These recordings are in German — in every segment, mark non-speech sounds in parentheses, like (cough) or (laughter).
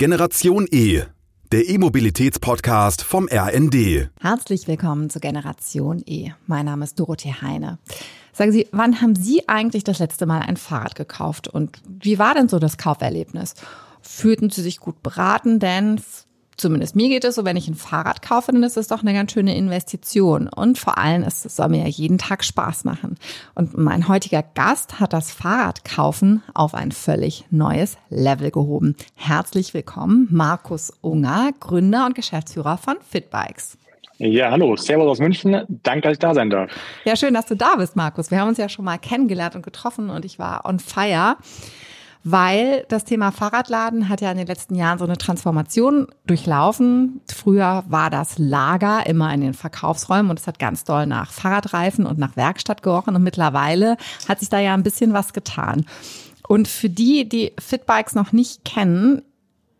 Generation E, der E-Mobilitäts-Podcast vom RND. Herzlich willkommen zu Generation E. Mein Name ist Dorothee Heine. Sagen Sie, wann haben Sie eigentlich das letzte Mal ein Fahrrad gekauft und wie war denn so das Kauferlebnis? Fühlten Sie sich gut beraten? Denn zumindest mir geht es so, wenn ich ein Fahrrad kaufe, dann ist es doch eine ganz schöne Investition. Und vor allem, es soll mir ja jeden Tag Spaß machen. Und mein heutiger Gast hat das Fahrradkaufen auf ein völlig neues Level gehoben. Herzlich willkommen, Markus Unger, Gründer und Geschäftsführer von Fitbikes. Ja, hallo, Servus aus München. Danke, dass ich da sein darf. Ja, schön, dass du da bist, Markus. Wir haben uns ja schon mal kennengelernt und getroffen und ich war on fire weil das Thema Fahrradladen hat ja in den letzten Jahren so eine Transformation durchlaufen. Früher war das Lager immer in den Verkaufsräumen und es hat ganz doll nach Fahrradreifen und nach Werkstatt gerochen und mittlerweile hat sich da ja ein bisschen was getan. Und für die, die Fitbikes noch nicht kennen,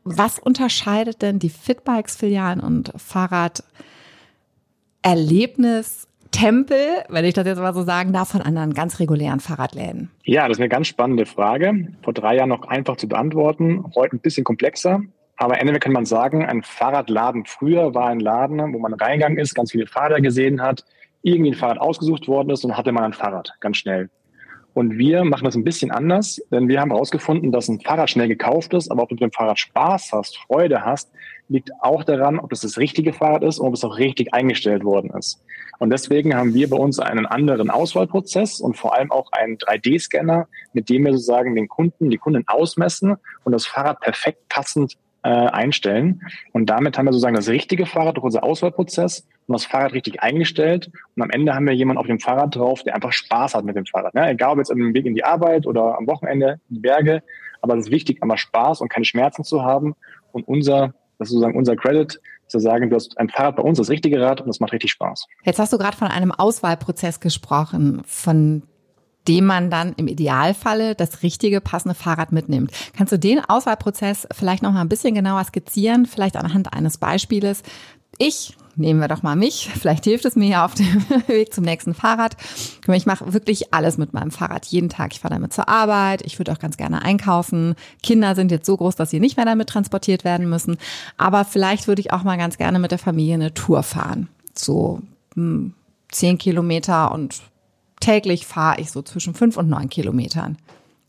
was unterscheidet denn die Fitbikes-Filialen und Fahrraderlebnis Tempel, wenn ich das jetzt mal so sagen darf, von anderen ganz regulären Fahrradläden? Ja, das ist eine ganz spannende Frage. Vor drei Jahren noch einfach zu beantworten, heute ein bisschen komplexer. Aber Ende kann man sagen, ein Fahrradladen früher war ein Laden, wo man reingegangen ist, ganz viele Fahrräder gesehen hat, irgendwie ein Fahrrad ausgesucht worden ist und hatte man ein Fahrrad, ganz schnell. Und wir machen das ein bisschen anders, denn wir haben herausgefunden, dass ein Fahrrad schnell gekauft ist, aber ob du mit dem Fahrrad Spaß hast, Freude hast, liegt auch daran, ob das das richtige Fahrrad ist und ob es auch richtig eingestellt worden ist. Und deswegen haben wir bei uns einen anderen Auswahlprozess und vor allem auch einen 3D-Scanner, mit dem wir sozusagen den Kunden, die Kunden ausmessen und das Fahrrad perfekt passend äh, einstellen. Und damit haben wir sozusagen das richtige Fahrrad durch unser Auswahlprozess und das Fahrrad richtig eingestellt. Und am Ende haben wir jemanden auf dem Fahrrad drauf, der einfach Spaß hat mit dem Fahrrad. Ne? Egal ob jetzt dem Weg in die Arbeit oder am Wochenende in die Berge. Aber es ist wichtig, einmal Spaß und keine Schmerzen zu haben. Und unser, das ist sozusagen unser Credit, zu sagen, du hast ein Fahrrad bei uns, das richtige Rad und das macht richtig Spaß. Jetzt hast du gerade von einem Auswahlprozess gesprochen, von dem man dann im Idealfalle das richtige, passende Fahrrad mitnimmt. Kannst du den Auswahlprozess vielleicht noch mal ein bisschen genauer skizzieren, vielleicht anhand eines Beispieles? Ich nehmen wir doch mal mich. Vielleicht hilft es mir ja auf dem (laughs) Weg zum nächsten Fahrrad. Ich mache wirklich alles mit meinem Fahrrad jeden Tag. Ich fahre damit zur Arbeit. Ich würde auch ganz gerne einkaufen. Kinder sind jetzt so groß, dass sie nicht mehr damit transportiert werden müssen. Aber vielleicht würde ich auch mal ganz gerne mit der Familie eine Tour fahren. So hm, zehn Kilometer und täglich fahre ich so zwischen fünf und neun Kilometern.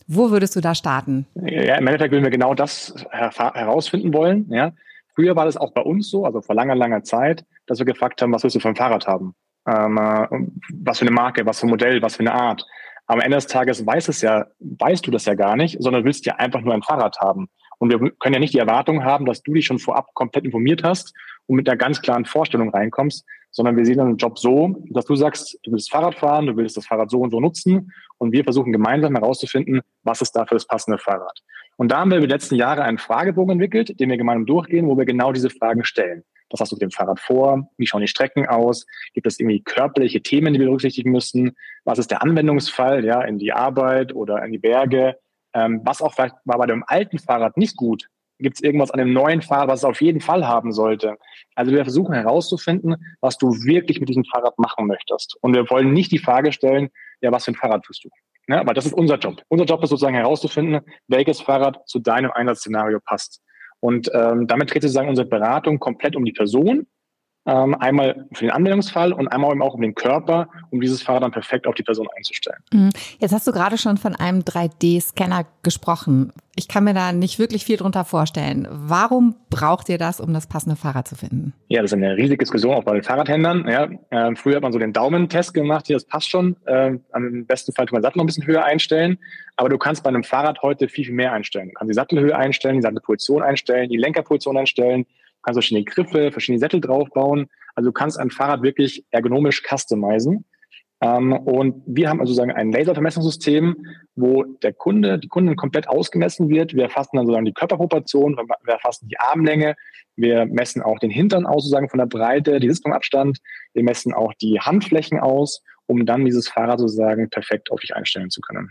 Wo würdest du da starten? Ja, im Endeffekt würden wir genau das herausfinden wollen. Ja. Früher war das auch bei uns so, also vor langer, langer Zeit, dass wir gefragt haben, was willst du für ein Fahrrad haben? Ähm, äh, was für eine Marke, was für ein Modell, was für eine Art. Am Ende des Tages weiß es ja, weißt du das ja gar nicht, sondern willst ja einfach nur ein Fahrrad haben. Und wir können ja nicht die Erwartung haben, dass du dich schon vorab komplett informiert hast und mit einer ganz klaren Vorstellung reinkommst, sondern wir sehen dann den Job so, dass du sagst, du willst Fahrrad fahren, du willst das Fahrrad so und so nutzen und wir versuchen gemeinsam herauszufinden, was ist da für das passende Fahrrad. Und da haben wir über die letzten Jahre einen Fragebogen entwickelt, den wir gemeinsam durchgehen, wo wir genau diese Fragen stellen. Was hast du mit dem Fahrrad vor? Wie schauen die Strecken aus? Gibt es irgendwie körperliche Themen, die wir berücksichtigen müssen? Was ist der Anwendungsfall, ja, in die Arbeit oder in die Berge? Ähm, was auch vielleicht war bei dem alten Fahrrad nicht gut, Gibt es irgendwas an dem neuen Fahrrad, was es auf jeden Fall haben sollte? Also wir versuchen herauszufinden, was du wirklich mit diesem Fahrrad machen möchtest. Und wir wollen nicht die Frage stellen, ja, was für ein Fahrrad tust du? Ja, aber das ist unser Job. Unser Job ist sozusagen herauszufinden, welches Fahrrad zu deinem Einsatzszenario passt. Und ähm, damit dreht sozusagen unsere Beratung komplett um die Person ähm, einmal für den Anwendungsfall und einmal eben auch um den Körper, um dieses Fahrrad dann perfekt auf die Person einzustellen. Mhm. Jetzt hast du gerade schon von einem 3D-Scanner gesprochen. Ich kann mir da nicht wirklich viel drunter vorstellen. Warum braucht ihr das, um das passende Fahrrad zu finden? Ja, das ist eine riesige Diskussion auch bei den Fahrradhändlern. Ja, äh, früher hat man so den Daumentest gemacht, hier, das passt schon. Äh, am besten Fall kann man Sattel noch ein bisschen höher einstellen. Aber du kannst bei einem Fahrrad heute viel, viel mehr einstellen. Du kannst die Sattelhöhe einstellen, die Sattelposition einstellen, die Lenkerposition einstellen, kannst verschiedene Griffe, verschiedene Sättel draufbauen. Also du kannst ein Fahrrad wirklich ergonomisch customizen. Ähm, und wir haben also sagen ein Laservermessungssystem, wo der Kunde, die Kundin komplett ausgemessen wird. Wir erfassen dann sozusagen die Körperproportion, wir erfassen die Armlänge, wir messen auch den Hintern aus, sozusagen von der Breite, die Sitzungsabstand. Wir messen auch die Handflächen aus, um dann dieses Fahrrad sozusagen perfekt auf dich einstellen zu können.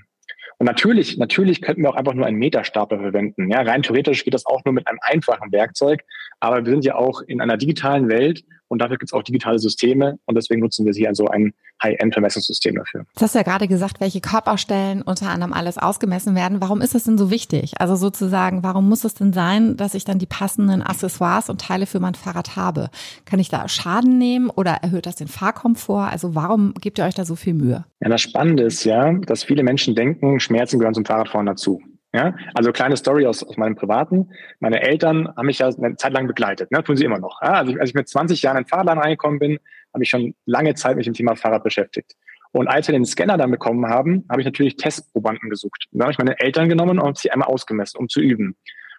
Und natürlich, natürlich könnten wir auch einfach nur einen Meterstapler verwenden. Ja, rein theoretisch geht das auch nur mit einem einfachen Werkzeug. Aber wir sind ja auch in einer digitalen Welt, Und dafür gibt es auch digitale Systeme und deswegen nutzen wir sie also ein High-End-Vermessungssystem dafür. Du hast ja gerade gesagt, welche Körperstellen unter anderem alles ausgemessen werden. Warum ist das denn so wichtig? Also sozusagen, warum muss es denn sein, dass ich dann die passenden Accessoires und Teile für mein Fahrrad habe? Kann ich da Schaden nehmen oder erhöht das den Fahrkomfort? Also warum gebt ihr euch da so viel Mühe? Ja, das Spannende ist ja, dass viele Menschen denken, Schmerzen gehören zum Fahrradfahren dazu. Ja, also kleine Story aus, aus meinem Privaten. Meine Eltern haben mich ja eine Zeit lang begleitet, ne? tun sie immer noch. Ja? Also als ich mit 20 Jahren in den Fahrradladen reingekommen bin, habe ich schon lange Zeit mit dem Thema Fahrrad beschäftigt. Und als wir den Scanner dann bekommen haben, habe ich natürlich Testprobanden gesucht. Dann habe ich meine Eltern genommen und sie einmal ausgemessen, um zu üben.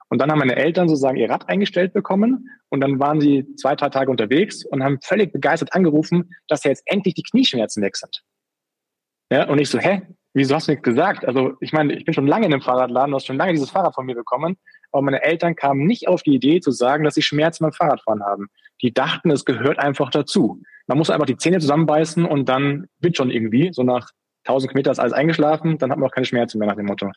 Und dann haben meine Eltern sozusagen ihr Rad eingestellt bekommen und dann waren sie zwei, drei Tage unterwegs und haben völlig begeistert angerufen, dass ja jetzt endlich die Knieschmerzen weg sind. Ja, und ich so, hä, wieso hast du nichts gesagt? Also ich meine, ich bin schon lange in einem Fahrradladen, du hast schon lange dieses Fahrrad von mir bekommen, aber meine Eltern kamen nicht auf die Idee zu sagen, dass sie Schmerzen beim Fahrradfahren haben. Die dachten, es gehört einfach dazu. Man muss einfach die Zähne zusammenbeißen und dann wird schon irgendwie, so nach 1000 Kilometer ist alles eingeschlafen, dann hat man auch keine Schmerzen mehr nach dem Motto.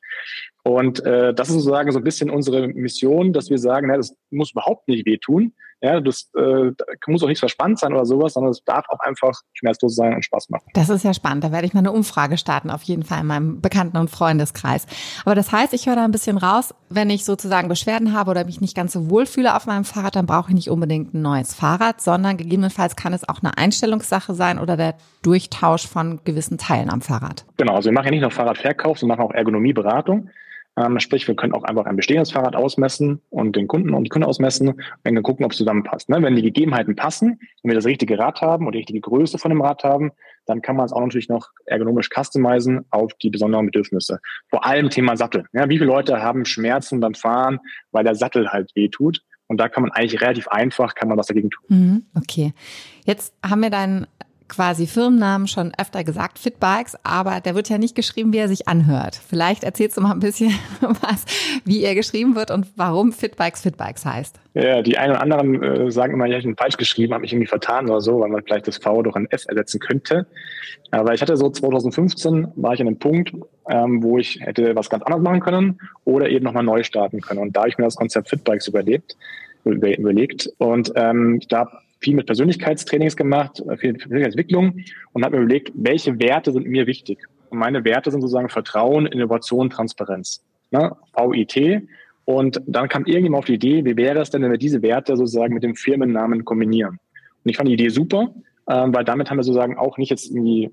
Und äh, das ist sozusagen so ein bisschen unsere Mission, dass wir sagen, na, das muss überhaupt nicht wehtun. Ja, das äh, muss auch nicht verspannt sein oder sowas, sondern es darf auch einfach schmerzlos sein und Spaß machen. Das ist ja spannend. Da werde ich mal eine Umfrage starten, auf jeden Fall in meinem Bekannten- und Freundeskreis. Aber das heißt, ich höre da ein bisschen raus, wenn ich sozusagen Beschwerden habe oder mich nicht ganz so wohl fühle auf meinem Fahrrad, dann brauche ich nicht unbedingt ein neues Fahrrad, sondern gegebenenfalls kann es auch eine Einstellungssache sein oder der Durchtausch von gewissen Teilen am Fahrrad. Genau, also wir machen ja nicht nur Fahrradverkauf, machen auch Ergonomieberatung. Ähm, sprich, wir können auch einfach ein bestehendes Fahrrad ausmessen und den Kunden und die Kunden ausmessen und dann gucken, ob es zusammenpasst. Ne? Wenn die Gegebenheiten passen und wir das richtige Rad haben und die richtige Größe von dem Rad haben, dann kann man es auch natürlich noch ergonomisch customizen auf die besonderen Bedürfnisse. Vor allem Thema Sattel. Ja, wie viele Leute haben Schmerzen beim Fahren, weil der Sattel halt weh tut? Und da kann man eigentlich relativ einfach, kann man was dagegen tun. Mhm, okay. Jetzt haben wir deinen quasi Firmennamen schon öfter gesagt, Fitbikes, aber der wird ja nicht geschrieben, wie er sich anhört. Vielleicht erzählst du mal ein bisschen (laughs) was, wie er geschrieben wird und warum Fitbikes Fitbikes heißt. Ja, die einen oder anderen äh, sagen immer, ja, ich bin falsch geschrieben, habe ich irgendwie vertan oder so, weil man vielleicht das V durch ein F ersetzen könnte. Aber ich hatte so 2015 war ich an einem Punkt, ähm, wo ich hätte was ganz anderes machen können oder eben nochmal neu starten können. Und da habe ich mir das Konzept Fitbikes überlebt, überlegt und ähm, da viel mit Persönlichkeitstrainings gemacht, viel Persönlichkeitsentwicklung und habe mir überlegt, welche Werte sind mir wichtig. Und meine Werte sind sozusagen Vertrauen, Innovation, Transparenz. Ne? VIT. Und dann kam irgendjemand auf die Idee, wie wäre es denn, wenn wir diese Werte sozusagen mit dem Firmennamen kombinieren? Und ich fand die Idee super, ähm, weil damit haben wir sozusagen auch nicht jetzt irgendwie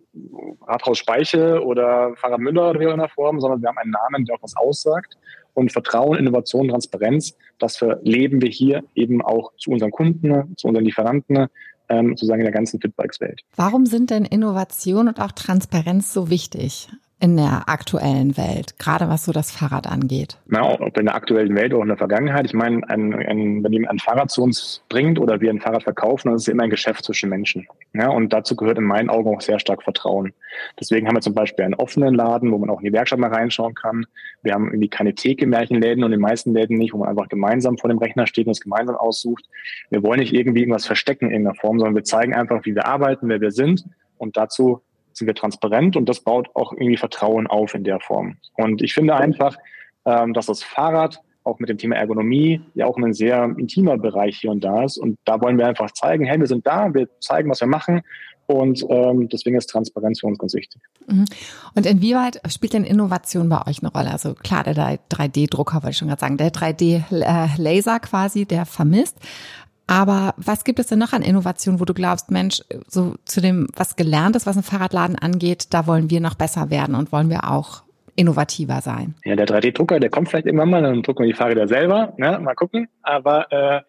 Rathaus Speiche oder Fahrrad Müller oder wie in der Form, sondern wir haben einen Namen, der auch was aussagt und Vertrauen, Innovation, Transparenz, das verleben wir hier eben auch zu unseren Kunden, zu unseren Lieferanten, ähm, sozusagen in der ganzen Fitbikes-Welt. Warum sind denn Innovation und auch Transparenz so wichtig? In der aktuellen Welt, gerade was so das Fahrrad angeht? Na, ob in der aktuellen Welt oder in der Vergangenheit. Ich meine, ein, ein, wenn jemand ein Fahrrad zu uns bringt oder wir ein Fahrrad verkaufen, dann ist es immer ein Geschäft zwischen Menschen. Ja, und dazu gehört in meinen Augen auch sehr stark Vertrauen. Deswegen haben wir zum Beispiel einen offenen Laden, wo man auch in die Werkstatt mal reinschauen kann. Wir haben irgendwie keine Theke in Märchenläden und in den meisten Läden nicht, wo man einfach gemeinsam vor dem Rechner steht und es gemeinsam aussucht. Wir wollen nicht irgendwie irgendwas verstecken in irgendeiner Form, sondern wir zeigen einfach, wie wir arbeiten, wer wir sind. Und dazu sind wir transparent und das baut auch irgendwie Vertrauen auf in der Form. Und ich finde einfach, ähm, dass das Fahrrad auch mit dem Thema Ergonomie ja auch ein sehr intimer Bereich hier und da ist. Und da wollen wir einfach zeigen, hey, wir sind da, wir zeigen, was wir machen. Und ähm, deswegen ist Transparenz für uns ganz wichtig. Mhm. Und inwieweit spielt denn Innovation bei euch eine Rolle? Also klar, der 3D-Drucker, wollte ich schon gerade sagen, der 3D-Laser quasi, der vermisst. Aber was gibt es denn noch an Innovationen, wo du glaubst, Mensch, so zu dem, was gelernt ist, was ein Fahrradladen angeht, da wollen wir noch besser werden und wollen wir auch innovativer sein? Ja, der 3D-Drucker, der kommt vielleicht irgendwann mal, dann drucken wir die Fahrräder selber, ne? mal gucken. Aber äh,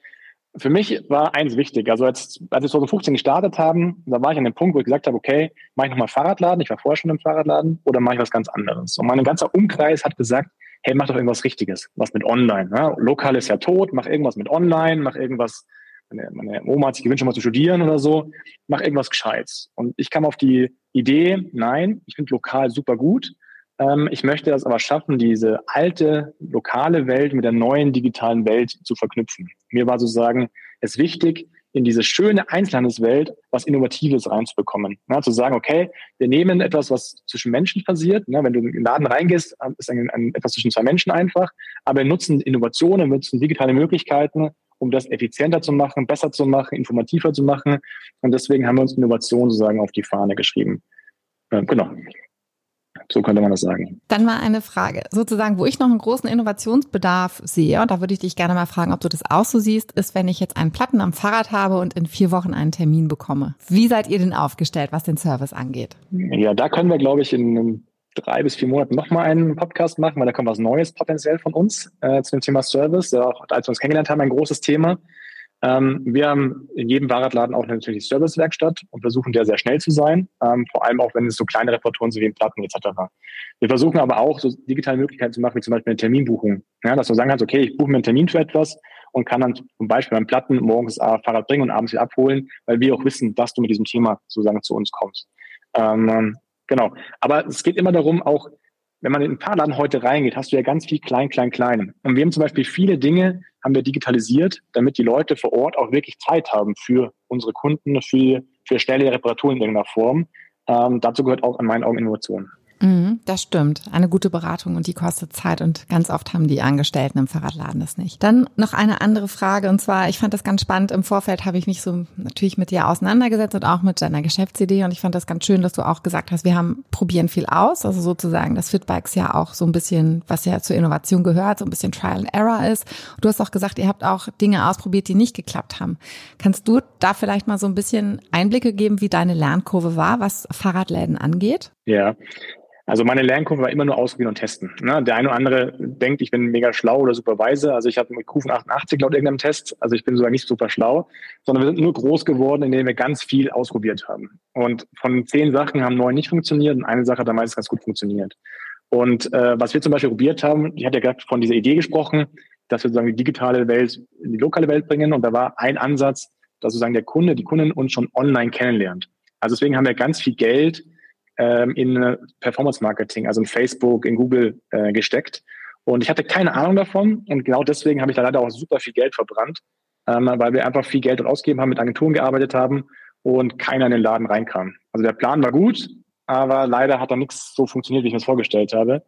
für mich war eins wichtig. Also als, als wir 2015 gestartet haben, da war ich an dem Punkt, wo ich gesagt habe, okay, mache ich nochmal Fahrradladen, ich war vorher schon im Fahrradladen, oder mache ich was ganz anderes? Und mein ganzer Umkreis hat gesagt, hey, mach doch irgendwas Richtiges, was mit Online. Ne? Lokal ist ja tot, mach irgendwas mit Online, mach irgendwas meine, meine Oma hat sich gewünscht, mal zu studieren oder so, mach irgendwas Gescheites. Und ich kam auf die Idee, nein, ich finde lokal super gut. Ähm, ich möchte das aber schaffen, diese alte lokale Welt mit der neuen digitalen Welt zu verknüpfen. Mir war sozusagen es wichtig, in diese schöne Einzelhandelswelt was Innovatives reinzubekommen. Na, zu sagen, okay, wir nehmen etwas, was zwischen Menschen passiert. Na, wenn du in den Laden reingehst, ist ein, ein, etwas zwischen zwei Menschen einfach. Aber wir nutzen Innovationen, wir nutzen digitale Möglichkeiten, um das effizienter zu machen, besser zu machen, informativer zu machen. Und deswegen haben wir uns Innovation sozusagen auf die Fahne geschrieben. Äh, genau. So könnte man das sagen. Dann mal eine Frage, sozusagen, wo ich noch einen großen Innovationsbedarf sehe, und da würde ich dich gerne mal fragen, ob du das auch so siehst, ist, wenn ich jetzt einen Platten am Fahrrad habe und in vier Wochen einen Termin bekomme. Wie seid ihr denn aufgestellt, was den Service angeht? Ja, da können wir, glaube ich, in drei bis vier Monaten nochmal einen Podcast machen, weil da kommt was Neues potenziell von uns äh, zu dem Thema Service. Auch als wir uns kennengelernt haben, ein großes Thema. Ähm, wir haben in jedem Fahrradladen auch natürlich Servicewerkstatt und versuchen der sehr schnell zu sein, ähm, vor allem auch wenn es so kleine Reparaturen sind wie in Platten etc. Wir versuchen aber auch so digitale Möglichkeiten zu machen, wie zum Beispiel eine Terminbuchung. Ja, dass du sagen kannst, okay, ich buche mir einen Termin für etwas und kann dann zum Beispiel beim Platten morgens äh, Fahrrad bringen und abends wieder abholen, weil wir auch wissen, dass du mit diesem Thema sozusagen zu uns kommst. Ähm, genau. Aber es geht immer darum, auch wenn man in ein paar Laden heute reingeht, hast du ja ganz viel klein, klein, klein. Und wir haben zum Beispiel viele Dinge, haben wir digitalisiert, damit die Leute vor Ort auch wirklich Zeit haben für unsere Kunden, für, für schnelle Reparaturen in irgendeiner Form. Ähm, dazu gehört auch in meinen Augen Innovation. Mhm, das stimmt. Eine gute Beratung und die kostet Zeit und ganz oft haben die Angestellten im Fahrradladen das nicht. Dann noch eine andere Frage und zwar, ich fand das ganz spannend. Im Vorfeld habe ich mich so natürlich mit dir auseinandergesetzt und auch mit deiner Geschäftsidee und ich fand das ganz schön, dass du auch gesagt hast, wir haben probieren viel aus, also sozusagen das Fitbikes ja auch so ein bisschen, was ja zur Innovation gehört, so ein bisschen Trial and Error ist. Du hast auch gesagt, ihr habt auch Dinge ausprobiert, die nicht geklappt haben. Kannst du da vielleicht mal so ein bisschen Einblicke geben, wie deine Lernkurve war, was Fahrradläden angeht? Ja, also meine Lernkurve war immer nur ausprobieren und testen. Ne? Der eine oder andere denkt, ich bin mega schlau oder super weise. Also ich habe mit Kufen 88 laut irgendeinem Test. Also ich bin sogar nicht super schlau, sondern wir sind nur groß geworden, indem wir ganz viel ausprobiert haben. Und von zehn Sachen haben neun nicht funktioniert und eine Sache hat meistens ganz gut funktioniert. Und äh, was wir zum Beispiel probiert haben, ich hatte ja gerade von dieser Idee gesprochen, dass wir sozusagen die digitale Welt in die lokale Welt bringen. Und da war ein Ansatz, dass sozusagen der Kunde, die Kundin uns schon online kennenlernt. Also deswegen haben wir ganz viel Geld ähm, in Performance Marketing, also in Facebook, in Google äh, gesteckt. Und ich hatte keine Ahnung davon und genau deswegen habe ich da leider auch super viel Geld verbrannt, ähm, weil wir einfach viel Geld ausgegeben haben, mit Agenturen gearbeitet haben und keiner in den Laden reinkam. Also der Plan war gut, aber leider hat da nichts so funktioniert, wie ich mir das vorgestellt habe.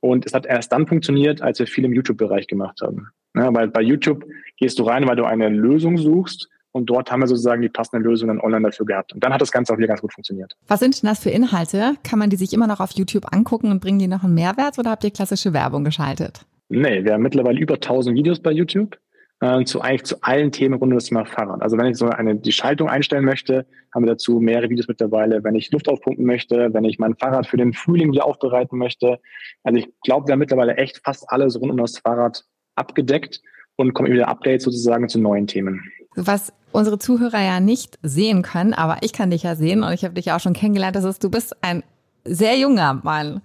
Und es hat erst dann funktioniert, als wir viel im YouTube-Bereich gemacht haben. Ja, weil bei YouTube gehst du rein, weil du eine Lösung suchst und dort haben wir sozusagen die passenden Lösungen online dafür gehabt. Und dann hat das Ganze auch wieder ganz gut funktioniert. Was sind denn das für Inhalte? Kann man die sich immer noch auf YouTube angucken und bringen die noch einen Mehrwert oder habt ihr klassische Werbung geschaltet? Nee, wir haben mittlerweile über 1000 Videos bei YouTube äh, zu eigentlich zu allen Themen rund um das Thema Fahrrad. Also wenn ich so eine die Schaltung einstellen möchte, haben wir dazu mehrere Videos mittlerweile. Wenn ich Luft aufpumpen möchte, wenn ich mein Fahrrad für den Frühling wieder aufbereiten möchte. Also ich glaube, wir haben mittlerweile echt fast alles rund um das Fahrrad abgedeckt und kommen wieder Updates sozusagen zu neuen Themen. Was unsere Zuhörer ja nicht sehen können, aber ich kann dich ja sehen und ich habe dich auch schon kennengelernt, das ist, du bist ein sehr junger Mann.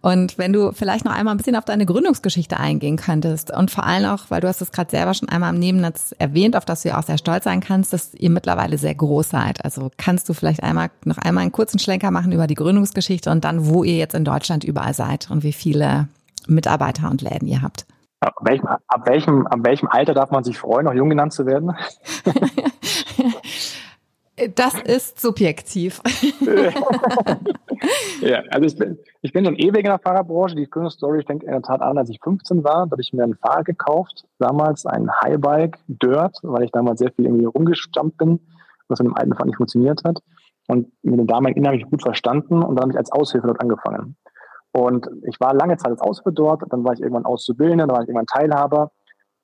Und wenn du vielleicht noch einmal ein bisschen auf deine Gründungsgeschichte eingehen könntest und vor allem auch, weil du hast es gerade selber schon einmal im Nebennetz erwähnt, auf das du ja auch sehr stolz sein kannst, dass ihr mittlerweile sehr groß seid. Also kannst du vielleicht einmal noch einmal einen kurzen Schlenker machen über die Gründungsgeschichte und dann, wo ihr jetzt in Deutschland überall seid und wie viele Mitarbeiter und Läden ihr habt. Ab welchem, ab, welchem, ab welchem Alter darf man sich freuen, noch jung genannt zu werden? (laughs) Das ist subjektiv. (laughs) ja, also ich bin, ich bin schon ewig in der Fahrerbranche. Die Gründungsstory fängt in der Tat an, als ich 15 war. Da habe ich mir ein Fahrrad gekauft. Damals ein Highbike Dirt, weil ich damals sehr viel irgendwie rumgestammt bin, was in dem alten Fahrrad nicht funktioniert hat. Und mit dem damaligen Inhalt habe ich gut verstanden und dann habe ich als Aushilfe dort angefangen. Und ich war lange Zeit als Aushilfe dort, dann war ich irgendwann Auszubildender, dann war ich irgendwann Teilhaber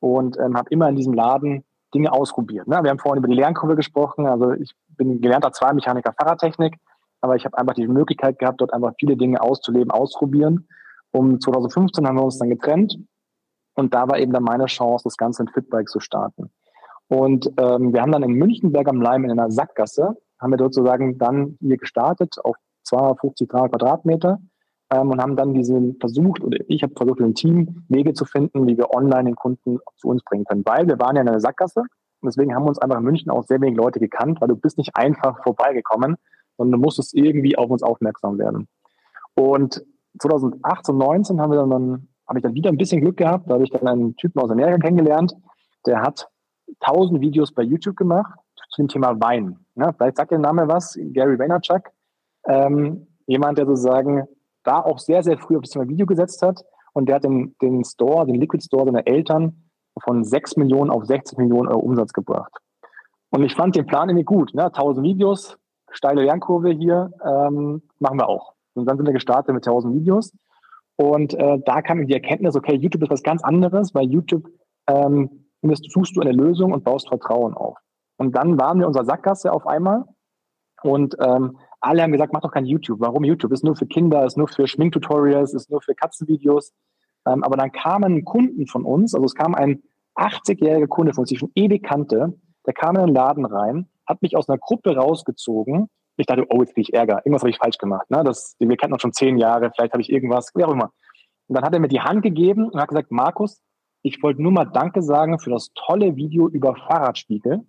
und ähm, habe immer in diesem Laden Dinge ausprobiert. Ne? Wir haben vorhin über die Lernkurve gesprochen. Also ich bin gelernter Zweimechaniker Fahrradtechnik, aber ich habe einfach die Möglichkeit gehabt, dort einfach viele Dinge auszuleben, ausprobieren. Um 2015 haben wir uns dann getrennt und da war eben dann meine Chance, das Ganze in Fitbike zu starten. Und ähm, wir haben dann in Münchenberg am Leim in einer Sackgasse, haben wir dort sozusagen dann hier gestartet auf 250 Quadratmeter ähm, und haben dann diesen versucht, oder ich habe versucht, im Team Wege zu finden, wie wir online den Kunden zu uns bringen können. Weil wir waren ja in einer Sackgasse und deswegen haben uns einfach in München auch sehr wenig Leute gekannt, weil du bist nicht einfach vorbeigekommen, sondern du musstest irgendwie auf uns aufmerksam werden. Und 2018 und 19 haben wir dann, habe ich dann wieder ein bisschen Glück gehabt, da habe ich dann einen Typen aus Amerika kennengelernt, der hat tausend Videos bei YouTube gemacht zu dem Thema Wein. Ja, vielleicht sagt der Name was, Gary Vaynerchuk. Ähm, jemand, der sozusagen da auch sehr, sehr früh auf das Thema Video gesetzt hat und der hat den, den Store, den Liquid Store seiner Eltern von 6 Millionen auf 60 Millionen Euro Umsatz gebracht. Und ich fand den Plan irgendwie gut. Ne? 1000 Videos, steile Lernkurve hier, ähm, machen wir auch. Und dann sind wir gestartet mit 1000 Videos. Und äh, da kam die Erkenntnis, okay, YouTube ist was ganz anderes, weil YouTube ähm, suchst du eine Lösung und baust Vertrauen auf. Und dann waren wir unserer Sackgasse auf einmal und ähm, alle haben gesagt, mach doch kein YouTube. Warum YouTube? Ist nur für Kinder, ist nur für Schminktutorials, ist nur für Katzenvideos. Ähm, aber dann kamen Kunden von uns, also es kam ein 80-jähriger Kunde von uns, die ich schon ewig kannte, der kam in den Laden rein, hat mich aus einer Gruppe rausgezogen. Ich dachte, oh, jetzt kriege ich Ärger. Irgendwas habe ich falsch gemacht. Ne? Das, wir kennen uns schon zehn Jahre, vielleicht habe ich irgendwas, wie auch immer. Und dann hat er mir die Hand gegeben und hat gesagt, Markus, ich wollte nur mal Danke sagen für das tolle Video über Fahrradspiegel.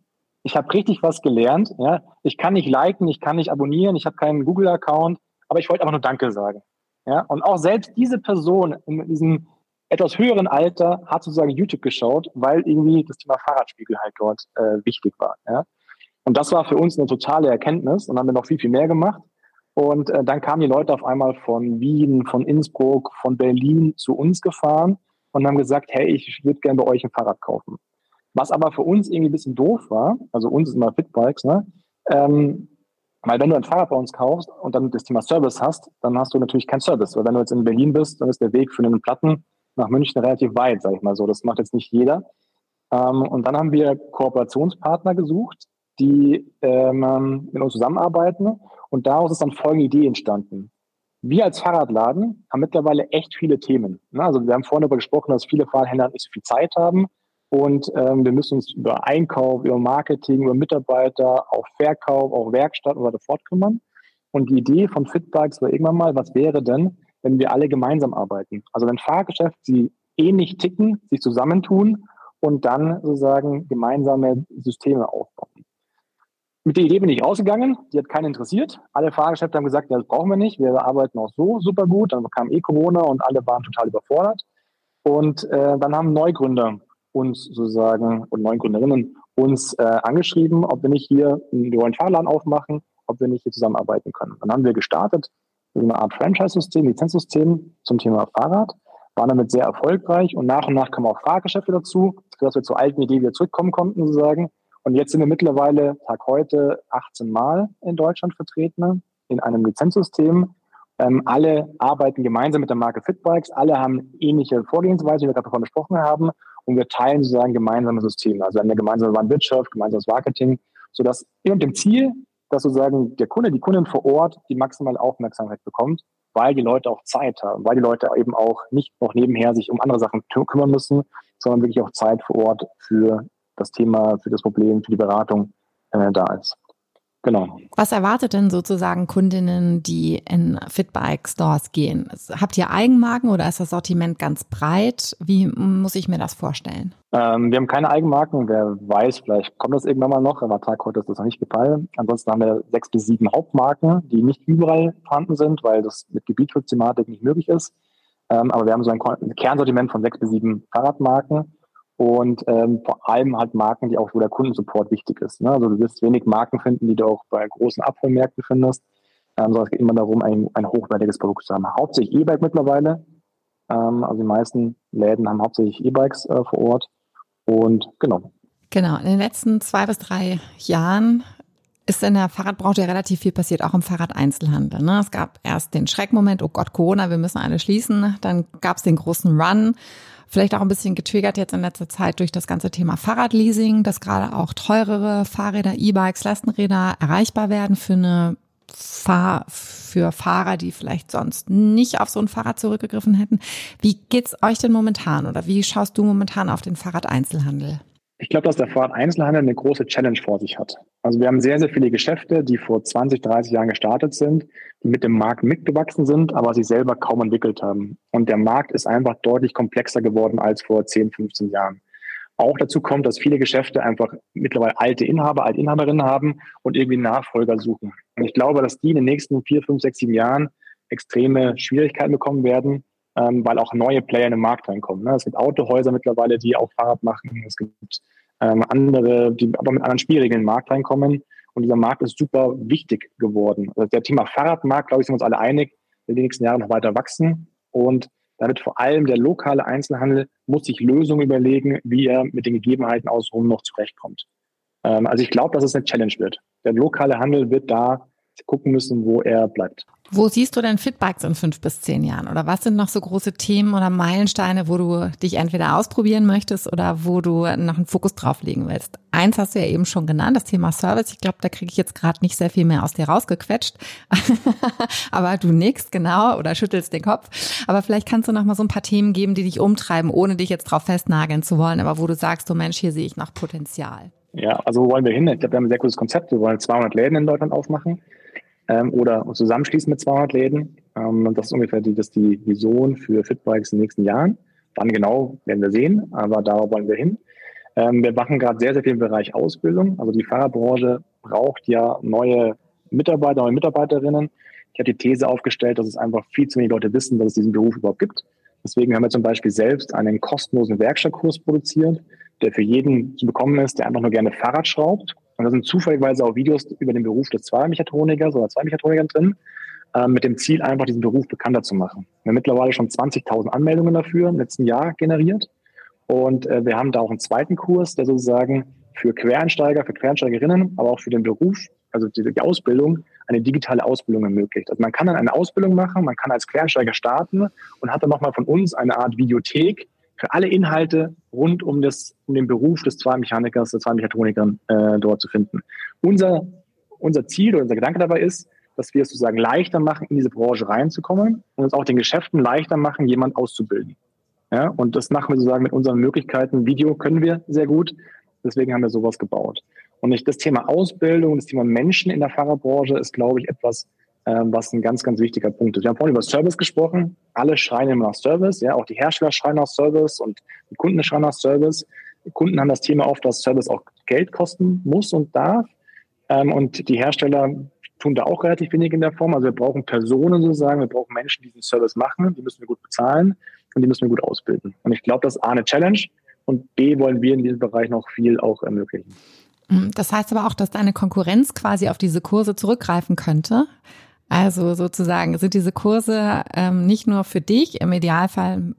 Ich habe richtig was gelernt. Ja? Ich kann nicht liken, ich kann nicht abonnieren, ich habe keinen Google-Account, aber ich wollte einfach nur Danke sagen. Ja? Und auch selbst diese Person in diesem etwas höheren Alter hat sozusagen YouTube geschaut, weil irgendwie das Thema Fahrradspiegel halt dort äh, wichtig war. Ja? Und das war für uns eine totale Erkenntnis und haben wir noch viel, viel mehr gemacht. Und äh, dann kamen die Leute auf einmal von Wien, von Innsbruck, von Berlin zu uns gefahren und haben gesagt, hey, ich würde gerne bei euch ein Fahrrad kaufen. Was aber für uns irgendwie ein bisschen doof war, also uns ist immer Fitbikes, ne? Ähm, weil wenn du ein Fahrrad bei uns kaufst und dann das Thema Service hast, dann hast du natürlich keinen Service. Weil wenn du jetzt in Berlin bist, dann ist der Weg für einen Platten nach München relativ weit, sage ich mal so. Das macht jetzt nicht jeder. Ähm, und dann haben wir Kooperationspartner gesucht, die ähm, mit uns zusammenarbeiten. Und daraus ist dann folgende Idee entstanden. Wir als Fahrradladen haben mittlerweile echt viele Themen. Ne? Also wir haben vorhin darüber gesprochen, dass viele Fahrradhändler nicht so viel Zeit haben. Und ähm, wir müssen uns über Einkauf, über Marketing, über Mitarbeiter, auch Verkauf, auch Werkstatt und weiter fortkümmern. Und die Idee von Fitbikes war irgendwann mal, was wäre denn, wenn wir alle gemeinsam arbeiten? Also wenn Fahrgeschäft sie ähnlich ticken, sich zusammentun und dann sozusagen gemeinsame Systeme aufbauen. Mit der Idee bin ich rausgegangen, die hat keinen interessiert. Alle Fahrgeschäfte haben gesagt, ja, das brauchen wir nicht, wir arbeiten auch so super gut. Dann kam eh Corona und alle waren total überfordert. Und äh, dann haben Neugründer uns sozusagen und Neugründerinnen uns äh, angeschrieben, ob wir nicht hier einen neuen Fahrladen aufmachen, ob wir nicht hier zusammenarbeiten können. Dann haben wir gestartet mit einer Art Franchise-System, Lizenzsystem zum Thema Fahrrad, waren damit sehr erfolgreich und nach und nach kamen auch Fahrgeschäfte dazu, sodass wir zur alten Idee wieder zurückkommen konnten sozusagen. Und jetzt sind wir mittlerweile, Tag heute, 18 Mal in Deutschland vertreten in einem Lizenzsystem. Ähm, alle arbeiten gemeinsam mit der Marke Fitbikes, alle haben ähnliche Vorgehensweise, wie wir gerade davon besprochen haben und wir teilen sozusagen gemeinsame Systeme, also eine gemeinsame Warenwirtschaft, gemeinsames Marketing, sodass immer mit dem Ziel, dass sozusagen der Kunde, die Kundin vor Ort die maximale Aufmerksamkeit bekommt, weil die Leute auch Zeit haben, weil die Leute eben auch nicht noch nebenher sich um andere Sachen kümmern müssen, sondern wirklich auch Zeit vor Ort für das Thema, für das Problem, für die Beratung äh, da ist. Genau. Was erwartet denn sozusagen Kundinnen, die in Fitbike Stores gehen? Habt ihr Eigenmarken oder ist das Sortiment ganz breit? Wie muss ich mir das vorstellen? Ähm, wir haben keine Eigenmarken. Wer weiß, vielleicht kommt das irgendwann mal noch, aber Tag heute ist das noch nicht gefallen. Ansonsten haben wir sechs bis sieben Hauptmarken, die nicht überall vorhanden sind, weil das mit Gebietsschutzthematik nicht möglich ist. Ähm, aber wir haben so ein Kernsortiment von sechs bis sieben Fahrradmarken und ähm, vor allem halt Marken, die auch, wo der Kundensupport wichtig ist. Ne? Also du wirst wenig Marken finden, die du auch bei großen Abholmärkten findest, ähm, sondern es geht immer darum, ein, ein hochwertiges Produkt zu haben. Hauptsächlich E-Bike mittlerweile. Ähm, also die meisten Läden haben hauptsächlich E-Bikes äh, vor Ort. Und genau. Genau, in den letzten zwei bis drei Jahren ist in der Fahrradbranche relativ viel passiert, auch im Fahrradeinzelhandel. Ne? Es gab erst den Schreckmoment, oh Gott, Corona, wir müssen alle schließen. Dann gab es den großen Run Vielleicht auch ein bisschen getriggert jetzt in letzter Zeit durch das ganze Thema Fahrradleasing, dass gerade auch teurere Fahrräder, E-Bikes, Lastenräder erreichbar werden für eine Fahr für Fahrer, die vielleicht sonst nicht auf so ein Fahrrad zurückgegriffen hätten. Wie geht's euch denn momentan oder wie schaust du momentan auf den Fahrradeinzelhandel? Ich glaube, dass der Fahrrad-Einzelhandel eine große Challenge vor sich hat. Also wir haben sehr, sehr viele Geschäfte, die vor 20, 30 Jahren gestartet sind, die mit dem Markt mitgewachsen sind, aber sich selber kaum entwickelt haben. Und der Markt ist einfach deutlich komplexer geworden als vor 10, 15 Jahren. Auch dazu kommt, dass viele Geschäfte einfach mittlerweile alte Inhaber, alte Inhaberinnen haben und irgendwie Nachfolger suchen. Und ich glaube, dass die in den nächsten vier, fünf, sechs, sieben Jahren extreme Schwierigkeiten bekommen werden, ähm, weil auch neue Player in den Markt reinkommen. Ne? Es gibt Autohäuser mittlerweile, die auch Fahrrad machen. Es gibt ähm, andere, die aber mit anderen Spielregeln in den Markt reinkommen. Und dieser Markt ist super wichtig geworden. Also der Thema Fahrradmarkt, glaube ich, sind wir uns alle einig, will die nächsten Jahre noch weiter wachsen. Und damit vor allem der lokale Einzelhandel muss sich Lösungen überlegen, wie er mit den Gegebenheiten außenrum noch zurechtkommt. Ähm, also ich glaube, dass es eine Challenge wird. Der lokale Handel wird da gucken müssen, wo er bleibt. Wo siehst du denn Fitbikes in fünf bis zehn Jahren? Oder was sind noch so große Themen oder Meilensteine, wo du dich entweder ausprobieren möchtest oder wo du noch einen Fokus drauf legen willst? Eins hast du ja eben schon genannt, das Thema Service. Ich glaube, da kriege ich jetzt gerade nicht sehr viel mehr aus dir rausgequetscht. (laughs) Aber du nickst genau oder schüttelst den Kopf. Aber vielleicht kannst du noch mal so ein paar Themen geben, die dich umtreiben, ohne dich jetzt drauf festnageln zu wollen, aber wo du sagst, du oh Mensch, hier sehe ich noch Potenzial. Ja, also wo wollen wir hin? Ich glaube, wir haben ein sehr gutes Konzept. Wir wollen 200 Läden in Deutschland aufmachen ähm, oder uns zusammenschließen mit 200 Läden. Ähm, das ist ungefähr die, das die Vision für Fitbikes in den nächsten Jahren. Wann genau, werden wir sehen, aber da wollen wir hin. Ähm, wir machen gerade sehr, sehr viel im Bereich Ausbildung. Also die Fahrerbranche braucht ja neue Mitarbeiter, neue Mitarbeiterinnen. Ich habe die These aufgestellt, dass es einfach viel zu wenig Leute wissen, dass es diesen Beruf überhaupt gibt. Deswegen haben wir zum Beispiel selbst einen kostenlosen Werkstattkurs produziert, der für jeden zu bekommen ist, der einfach nur gerne Fahrrad schraubt und da sind zufälligerweise auch Videos über den Beruf des Zweimechatronikers oder Zweimechatronikern drin, äh, mit dem Ziel, einfach diesen Beruf bekannter zu machen. Wir haben mittlerweile schon 20.000 Anmeldungen dafür im letzten Jahr generiert. Und äh, wir haben da auch einen zweiten Kurs, der sozusagen für Quereinsteiger, für Quereinsteigerinnen, aber auch für den Beruf, also die, die Ausbildung, eine digitale Ausbildung ermöglicht. Also man kann dann eine Ausbildung machen, man kann als Quereinsteiger starten und hat dann nochmal von uns eine Art Videothek, für alle Inhalte rund um, das, um den Beruf des Zweimechanikers, der Zweimechatronikern äh, dort zu finden. Unser, unser Ziel oder unser Gedanke dabei ist, dass wir es sozusagen leichter machen, in diese Branche reinzukommen und uns auch den Geschäften leichter machen, jemand auszubilden. Ja, und das machen wir sozusagen mit unseren Möglichkeiten. Video können wir sehr gut. Deswegen haben wir sowas gebaut. Und nicht das Thema Ausbildung, das Thema Menschen in der Fahrerbranche ist, glaube ich, etwas, was ein ganz, ganz wichtiger Punkt ist. Wir haben vorhin über Service gesprochen. Alle schreien immer nach Service, ja, auch die Hersteller schreien nach Service und die Kunden schreien nach Service. Die Kunden haben das Thema oft, dass Service auch Geld kosten muss und darf. Ähm, und die Hersteller tun da auch relativ wenig in der Form. Also wir brauchen Personen sozusagen, wir brauchen Menschen, die diesen Service machen, die müssen wir gut bezahlen und die müssen wir gut ausbilden. Und ich glaube, das ist A eine Challenge und B wollen wir in diesem Bereich noch viel auch ermöglichen. Das heißt aber auch, dass deine Konkurrenz quasi auf diese Kurse zurückgreifen könnte. Also sozusagen sind diese Kurse ähm, nicht nur für dich, im Idealfall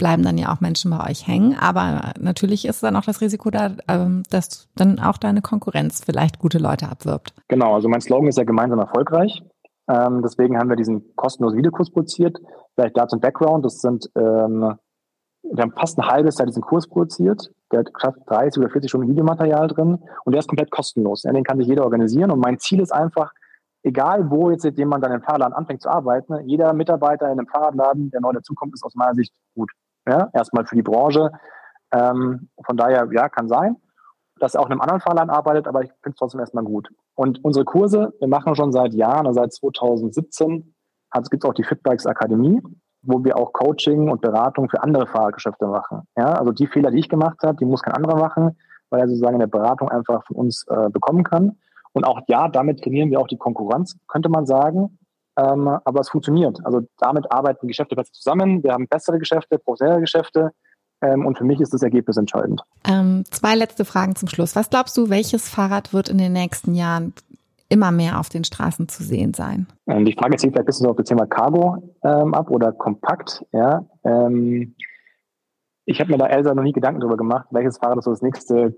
bleiben dann ja auch Menschen bei euch hängen, aber natürlich ist dann auch das Risiko da, ähm, dass dann auch deine Konkurrenz vielleicht gute Leute abwirbt. Genau, also mein Slogan ist ja gemeinsam erfolgreich. Ähm, deswegen haben wir diesen kostenlosen Videokurs produziert. Vielleicht da zum Background, das sind, ähm, wir haben fast ein halbes Jahr diesen Kurs produziert. Der hat knapp 30 oder 40 Stunden Videomaterial drin und der ist komplett kostenlos. Den kann sich jeder organisieren und mein Ziel ist einfach, egal wo jetzt jemand dann im Fahrradladen anfängt zu arbeiten, jeder Mitarbeiter in einem Fahrradladen, der neu dazukommt, ist aus meiner Sicht gut. Ja, erstmal für die Branche. Ähm, von daher, ja, kann sein, dass er auch in einem anderen Fahrladen arbeitet, aber ich finde es trotzdem erstmal gut. Und unsere Kurse, wir machen schon seit Jahren, also seit 2017, gibt es auch die Fitbikes Akademie, wo wir auch Coaching und Beratung für andere Fahrradgeschäfte machen. Ja, also die Fehler, die ich gemacht habe, die muss kein anderer machen, weil er sozusagen in der Beratung einfach von uns äh, bekommen kann. Und auch ja, damit trainieren wir auch die Konkurrenz, könnte man sagen. Ähm, aber es funktioniert. Also damit arbeiten Geschäfte besser zusammen. Wir haben bessere Geschäfte, professionelle Geschäfte. Ähm, und für mich ist das Ergebnis entscheidend. Ähm, zwei letzte Fragen zum Schluss. Was glaubst du, welches Fahrrad wird in den nächsten Jahren immer mehr auf den Straßen zu sehen sein? Ähm, die Frage zielt vielleicht ein bisschen auf das Thema Cargo ähm, ab oder kompakt. Ja, ähm, ich habe mir da Elsa noch nie Gedanken darüber gemacht, welches Fahrrad ist so das nächste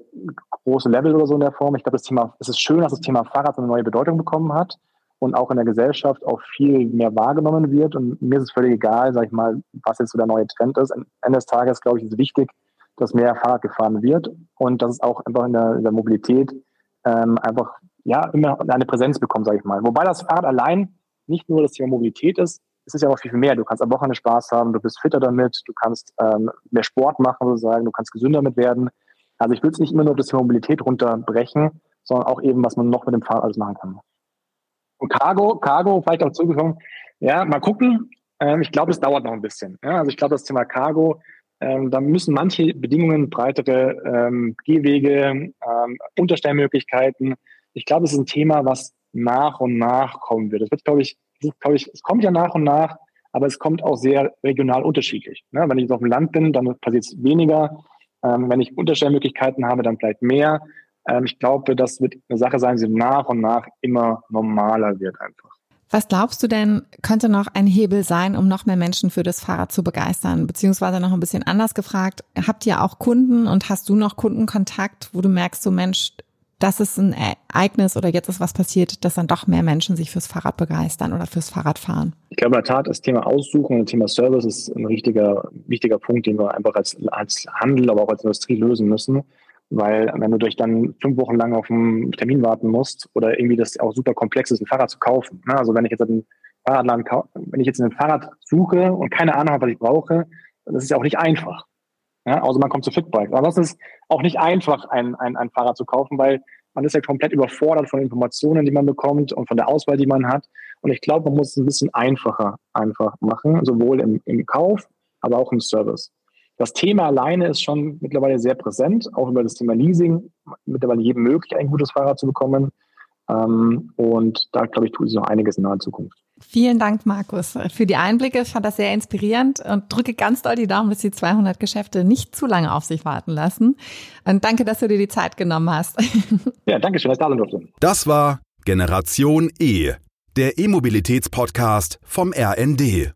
große Level oder so in der Form. Ich glaube, das Thema, es ist schön, dass das Thema Fahrrad eine neue Bedeutung bekommen hat und auch in der Gesellschaft auch viel mehr wahrgenommen wird. Und mir ist es völlig egal, sag ich mal, was jetzt so der neue Trend ist. Am Ende des Tages, glaube ich, ist es wichtig, dass mehr Fahrrad gefahren wird und dass es auch einfach in der, in der Mobilität ähm, einfach ja immer eine Präsenz bekommt, sage ich mal. Wobei das Fahrrad allein nicht nur das Thema Mobilität ist, es ist ja auch viel, viel mehr. Du kannst am Wochenende Spaß haben, du bist fitter damit, du kannst ähm, mehr Sport machen sozusagen, du kannst gesünder damit werden. Also ich will es nicht immer nur auf das Thema Mobilität runterbrechen, sondern auch eben, was man noch mit dem Fahrrad alles machen kann. Und Cargo, Cargo, vielleicht auch zugekommen, ja, mal gucken. Ähm, ich glaube, es dauert noch ein bisschen. Ja? Also ich glaube, das Thema Cargo, ähm, da müssen manche Bedingungen, breitere ähm, Gehwege, ähm, Unterstellmöglichkeiten. Ich glaube, es ist ein Thema, was nach und nach kommen wird. Das wird, glaube ich, glaube ich, es kommt ja nach und nach, aber es kommt auch sehr regional unterschiedlich. Ne? Wenn ich jetzt auf dem Land bin, dann passiert es weniger. Ähm, wenn ich Unterstellmöglichkeiten habe, dann vielleicht mehr. Ähm, ich glaube, das wird eine Sache sein, die nach und nach immer normaler wird einfach. Was glaubst du denn, könnte noch ein Hebel sein, um noch mehr Menschen für das Fahrrad zu begeistern? Beziehungsweise noch ein bisschen anders gefragt, habt ihr auch Kunden und hast du noch Kundenkontakt, wo du merkst, so Mensch, das ist ein Ereignis oder jetzt ist was passiert, dass dann doch mehr Menschen sich fürs Fahrrad begeistern oder fürs Fahrradfahren? Ich glaube, in der Tat, das Thema Aussuchen und Thema Service ist ein richtiger, wichtiger Punkt, den wir einfach als, als Handel, aber auch als Industrie lösen müssen. Weil wenn du durch dann fünf Wochen lang auf einen Termin warten musst oder irgendwie das auch super komplex ist, ein Fahrrad zu kaufen. Ne? Also wenn ich jetzt einen Fahrradladen wenn ich jetzt ein Fahrrad suche und keine Ahnung habe, was ich brauche, das ist ja auch nicht einfach. Ja? Also man kommt zu Fitbike. Aber das ist auch nicht einfach, ein, ein, ein Fahrrad zu kaufen, weil man ist ja komplett überfordert von Informationen, die man bekommt und von der Auswahl, die man hat. Und ich glaube, man muss es ein bisschen einfacher einfach machen, sowohl im, im Kauf, aber auch im Service. Das Thema alleine ist schon mittlerweile sehr präsent, auch über das Thema Leasing, mittlerweile jedem möglich, ein gutes Fahrrad zu bekommen. Ähm, und da, glaube ich, tut sich noch einiges in naher Zukunft. Vielen Dank, Markus, für die Einblicke. Ich fand das sehr inspirierend und drücke ganz doll die Daumen, dass die 200 Geschäfte nicht zu lange auf sich warten lassen. Und danke, dass du dir die Zeit genommen hast. (laughs) Ja, danke schön, dass ich da sein durfte. Das war Generation E, der E-Mobilitäts-Podcast vom RND.